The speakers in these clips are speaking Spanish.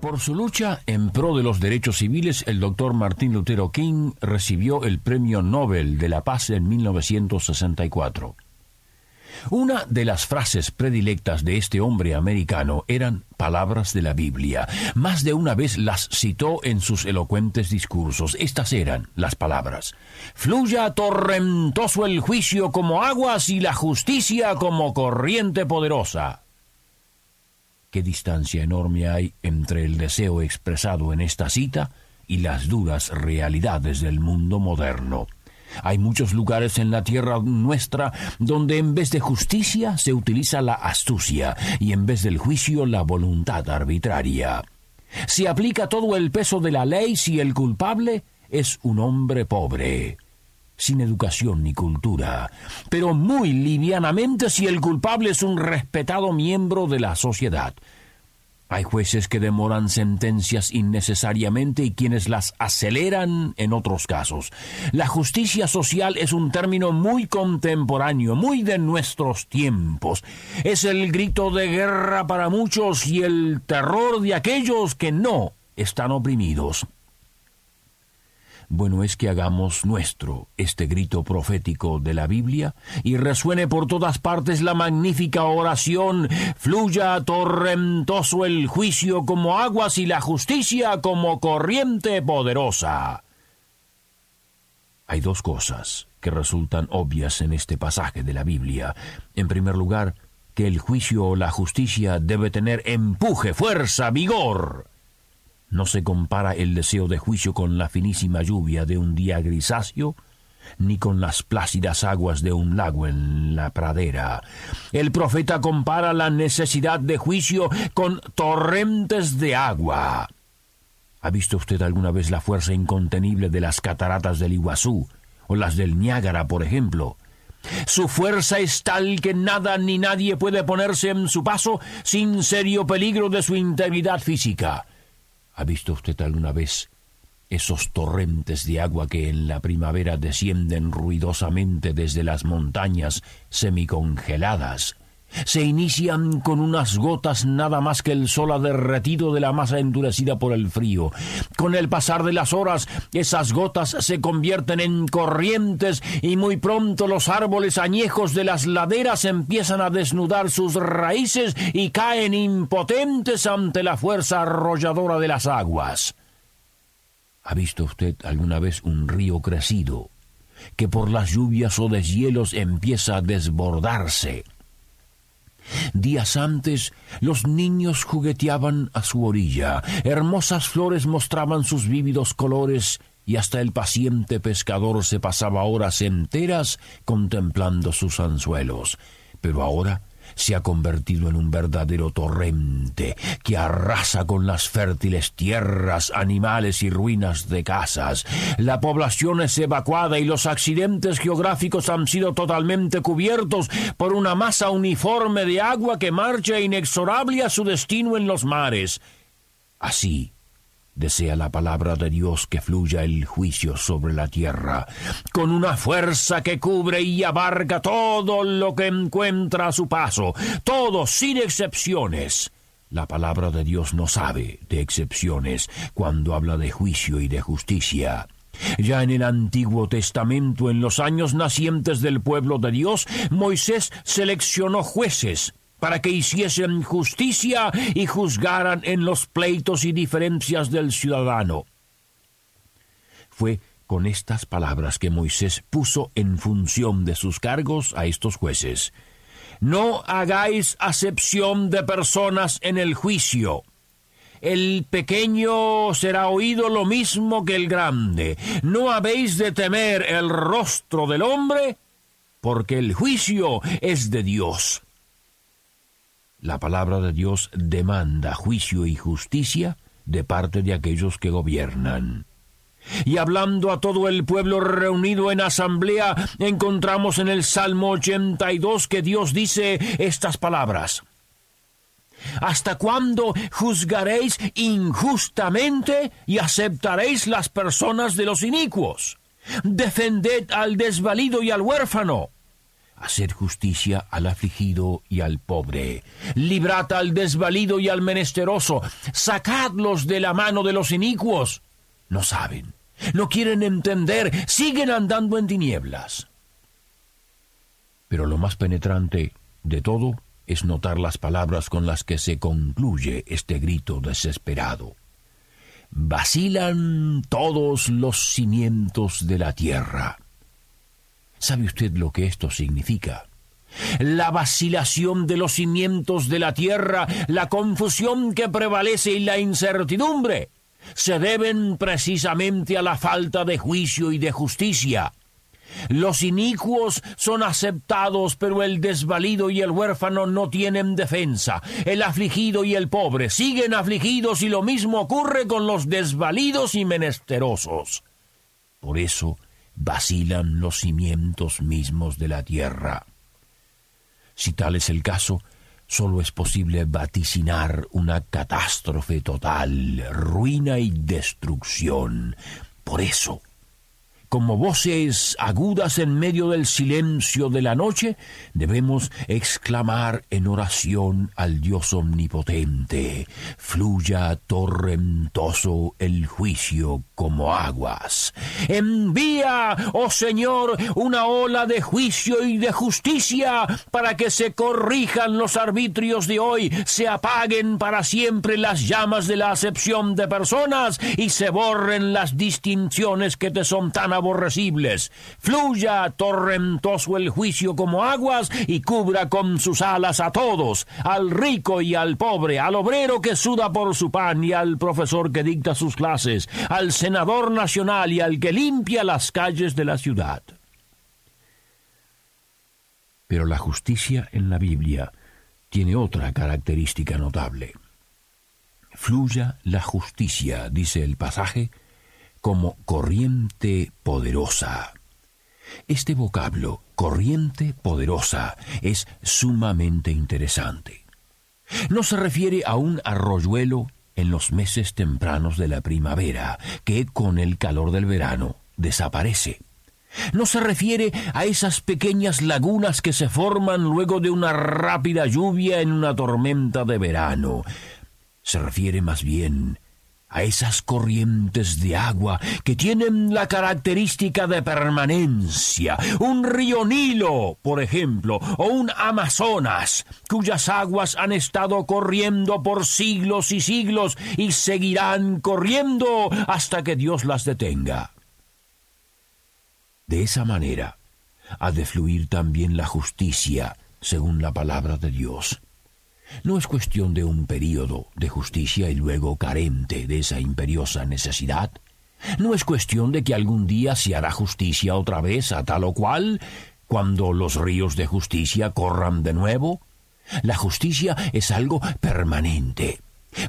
Por su lucha en pro de los derechos civiles, el doctor Martin Lutero King recibió el Premio Nobel de la Paz en 1964. Una de las frases predilectas de este hombre americano eran palabras de la Biblia. Más de una vez las citó en sus elocuentes discursos. Estas eran las palabras. Fluya torrentoso el juicio como aguas y la justicia como corriente poderosa. Qué distancia enorme hay entre el deseo expresado en esta cita y las duras realidades del mundo moderno. Hay muchos lugares en la tierra nuestra donde en vez de justicia se utiliza la astucia y en vez del juicio la voluntad arbitraria. Se aplica todo el peso de la ley si el culpable es un hombre pobre sin educación ni cultura, pero muy livianamente si el culpable es un respetado miembro de la sociedad. Hay jueces que demoran sentencias innecesariamente y quienes las aceleran en otros casos. La justicia social es un término muy contemporáneo, muy de nuestros tiempos. Es el grito de guerra para muchos y el terror de aquellos que no están oprimidos. Bueno es que hagamos nuestro este grito profético de la Biblia y resuene por todas partes la magnífica oración, fluya torrentoso el juicio como aguas y la justicia como corriente poderosa. Hay dos cosas que resultan obvias en este pasaje de la Biblia. En primer lugar, que el juicio o la justicia debe tener empuje, fuerza, vigor. No se compara el deseo de juicio con la finísima lluvia de un día grisáceo, ni con las plácidas aguas de un lago en la pradera. El profeta compara la necesidad de juicio con torrentes de agua. ¿Ha visto usted alguna vez la fuerza incontenible de las cataratas del Iguazú o las del Niágara, por ejemplo? Su fuerza es tal que nada ni nadie puede ponerse en su paso sin serio peligro de su integridad física. ¿Ha visto usted alguna vez esos torrentes de agua que en la primavera descienden ruidosamente desde las montañas semicongeladas? Se inician con unas gotas nada más que el sol ha derretido de la masa endurecida por el frío. Con el pasar de las horas, esas gotas se convierten en corrientes y muy pronto los árboles añejos de las laderas empiezan a desnudar sus raíces y caen impotentes ante la fuerza arrolladora de las aguas. ¿Ha visto usted alguna vez un río crecido que por las lluvias o deshielos empieza a desbordarse? Días antes, los niños jugueteaban a su orilla, hermosas flores mostraban sus vívidos colores, y hasta el paciente pescador se pasaba horas enteras contemplando sus anzuelos. Pero ahora se ha convertido en un verdadero torrente que arrasa con las fértiles tierras, animales y ruinas de casas. La población es evacuada y los accidentes geográficos han sido totalmente cubiertos por una masa uniforme de agua que marcha inexorable a su destino en los mares. Así, Desea la palabra de Dios que fluya el juicio sobre la tierra, con una fuerza que cubre y abarca todo lo que encuentra a su paso, todo sin excepciones. La palabra de Dios no sabe de excepciones cuando habla de juicio y de justicia. Ya en el Antiguo Testamento, en los años nacientes del pueblo de Dios, Moisés seleccionó jueces para que hiciesen justicia y juzgaran en los pleitos y diferencias del ciudadano. Fue con estas palabras que Moisés puso en función de sus cargos a estos jueces. No hagáis acepción de personas en el juicio. El pequeño será oído lo mismo que el grande. No habéis de temer el rostro del hombre, porque el juicio es de Dios. La palabra de Dios demanda juicio y justicia de parte de aquellos que gobiernan. Y hablando a todo el pueblo reunido en asamblea, encontramos en el Salmo 82 que Dios dice estas palabras. ¿Hasta cuándo juzgaréis injustamente y aceptaréis las personas de los inicuos? Defended al desvalido y al huérfano. Haced justicia al afligido y al pobre. Librad al desvalido y al menesteroso. Sacadlos de la mano de los inicuos. No saben, no quieren entender, siguen andando en tinieblas. Pero lo más penetrante de todo es notar las palabras con las que se concluye este grito desesperado. Vacilan todos los cimientos de la tierra. ¿Sabe usted lo que esto significa? La vacilación de los cimientos de la tierra, la confusión que prevalece y la incertidumbre se deben precisamente a la falta de juicio y de justicia. Los inicuos son aceptados, pero el desvalido y el huérfano no tienen defensa. El afligido y el pobre siguen afligidos y lo mismo ocurre con los desvalidos y menesterosos. Por eso vacilan los cimientos mismos de la tierra. Si tal es el caso, solo es posible vaticinar una catástrofe total, ruina y destrucción. Por eso, como voces agudas en medio del silencio de la noche, debemos exclamar en oración al Dios omnipotente, fluya torrentoso el juicio como aguas. Envía, oh Señor, una ola de juicio y de justicia para que se corrijan los arbitrios de hoy, se apaguen para siempre las llamas de la acepción de personas y se borren las distinciones que te son tan aborrecibles. Fluya torrentoso el juicio como aguas y cubra con sus alas a todos, al rico y al pobre, al obrero que suda por su pan y al profesor que dicta sus clases, al senador nacional y al que limpia las calles de la ciudad. Pero la justicia en la Biblia tiene otra característica notable. Fluya la justicia, dice el pasaje, como corriente poderosa. Este vocablo, corriente poderosa, es sumamente interesante. No se refiere a un arroyuelo en los meses tempranos de la primavera, que con el calor del verano desaparece. No se refiere a esas pequeñas lagunas que se forman luego de una rápida lluvia en una tormenta de verano. Se refiere más bien a esas corrientes de agua que tienen la característica de permanencia, un río Nilo, por ejemplo, o un Amazonas, cuyas aguas han estado corriendo por siglos y siglos y seguirán corriendo hasta que Dios las detenga. De esa manera ha de fluir también la justicia, según la palabra de Dios. No es cuestión de un período de justicia y luego carente de esa imperiosa necesidad. No es cuestión de que algún día se hará justicia otra vez a tal o cual, cuando los ríos de justicia corran de nuevo. La justicia es algo permanente,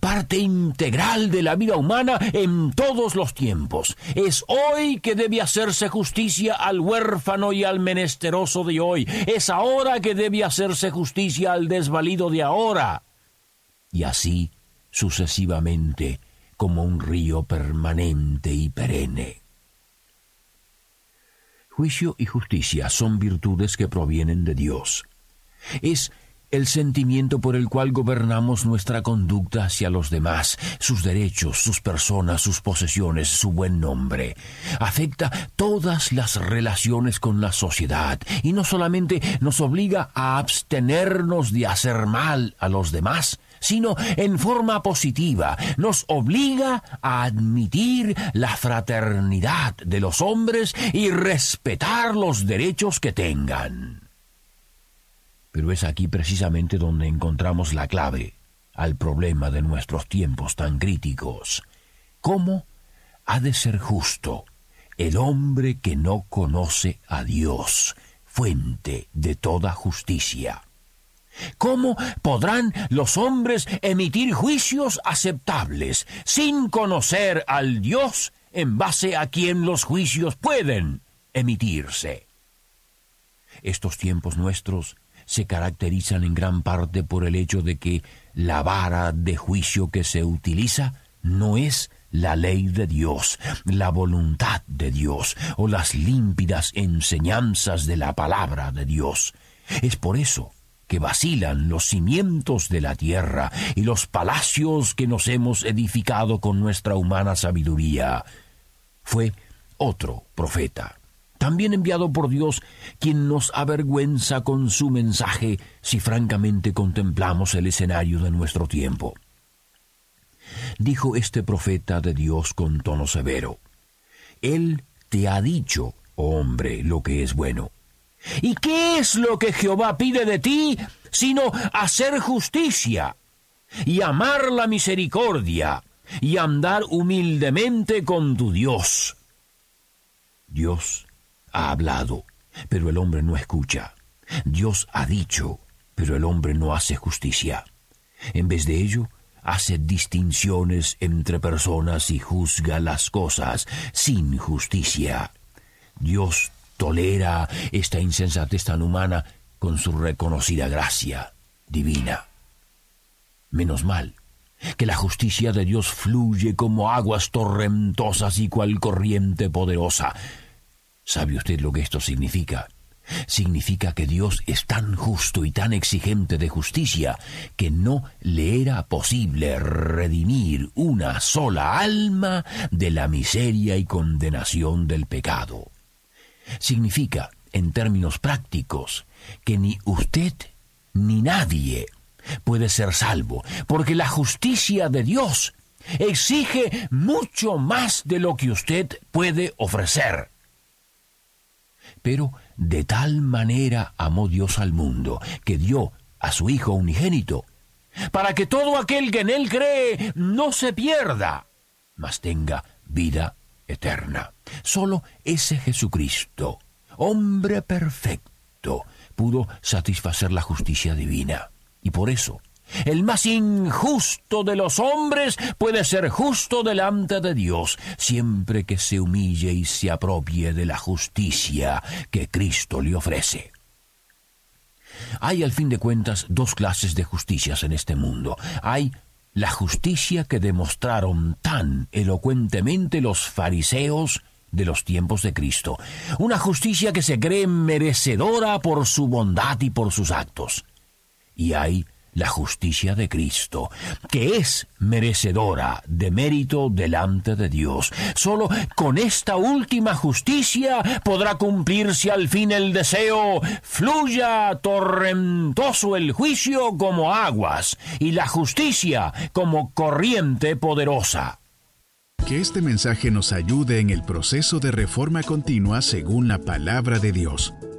parte integral de la vida humana en todos los tiempos. Es hoy que debe hacerse justicia al huérfano y al menesteroso de hoy. Es ahora que debe hacerse justicia al desvalido de ahora. Y así sucesivamente, como un río permanente y perenne. Juicio y justicia son virtudes que provienen de Dios. Es el sentimiento por el cual gobernamos nuestra conducta hacia los demás, sus derechos, sus personas, sus posesiones, su buen nombre. Afecta todas las relaciones con la sociedad y no solamente nos obliga a abstenernos de hacer mal a los demás, sino en forma positiva nos obliga a admitir la fraternidad de los hombres y respetar los derechos que tengan. Pero es aquí precisamente donde encontramos la clave al problema de nuestros tiempos tan críticos. ¿Cómo ha de ser justo el hombre que no conoce a Dios, fuente de toda justicia? ¿Cómo podrán los hombres emitir juicios aceptables sin conocer al Dios en base a quien los juicios pueden emitirse? Estos tiempos nuestros se caracterizan en gran parte por el hecho de que la vara de juicio que se utiliza no es la ley de Dios, la voluntad de Dios o las límpidas enseñanzas de la palabra de Dios. Es por eso que vacilan los cimientos de la tierra y los palacios que nos hemos edificado con nuestra humana sabiduría. Fue otro profeta, también enviado por Dios, quien nos avergüenza con su mensaje si francamente contemplamos el escenario de nuestro tiempo. Dijo este profeta de Dios con tono severo, Él te ha dicho, hombre, lo que es bueno. ¿Y qué es lo que Jehová pide de ti sino hacer justicia y amar la misericordia y andar humildemente con tu Dios? Dios ha hablado, pero el hombre no escucha. Dios ha dicho, pero el hombre no hace justicia. En vez de ello, hace distinciones entre personas y juzga las cosas sin justicia. Dios tolera esta insensatez tan humana con su reconocida gracia divina. Menos mal que la justicia de Dios fluye como aguas torrentosas y cual corriente poderosa. ¿Sabe usted lo que esto significa? Significa que Dios es tan justo y tan exigente de justicia que no le era posible redimir una sola alma de la miseria y condenación del pecado significa, en términos prácticos, que ni usted ni nadie puede ser salvo, porque la justicia de Dios exige mucho más de lo que usted puede ofrecer. Pero de tal manera amó Dios al mundo, que dio a su Hijo unigénito, para que todo aquel que en él cree no se pierda, mas tenga vida eterna. Solo ese Jesucristo, hombre perfecto, pudo satisfacer la justicia divina. Y por eso, el más injusto de los hombres puede ser justo delante de Dios, siempre que se humille y se apropie de la justicia que Cristo le ofrece. Hay al fin de cuentas dos clases de justicias en este mundo. Hay la justicia que demostraron tan elocuentemente los fariseos de los tiempos de Cristo, una justicia que se cree merecedora por su bondad y por sus actos. Y hay la justicia de Cristo, que es merecedora de mérito delante de Dios. Solo con esta última justicia podrá cumplirse al fin el deseo, fluya torrentoso el juicio como aguas y la justicia como corriente poderosa. Que este mensaje nos ayude en el proceso de reforma continua según la palabra de Dios.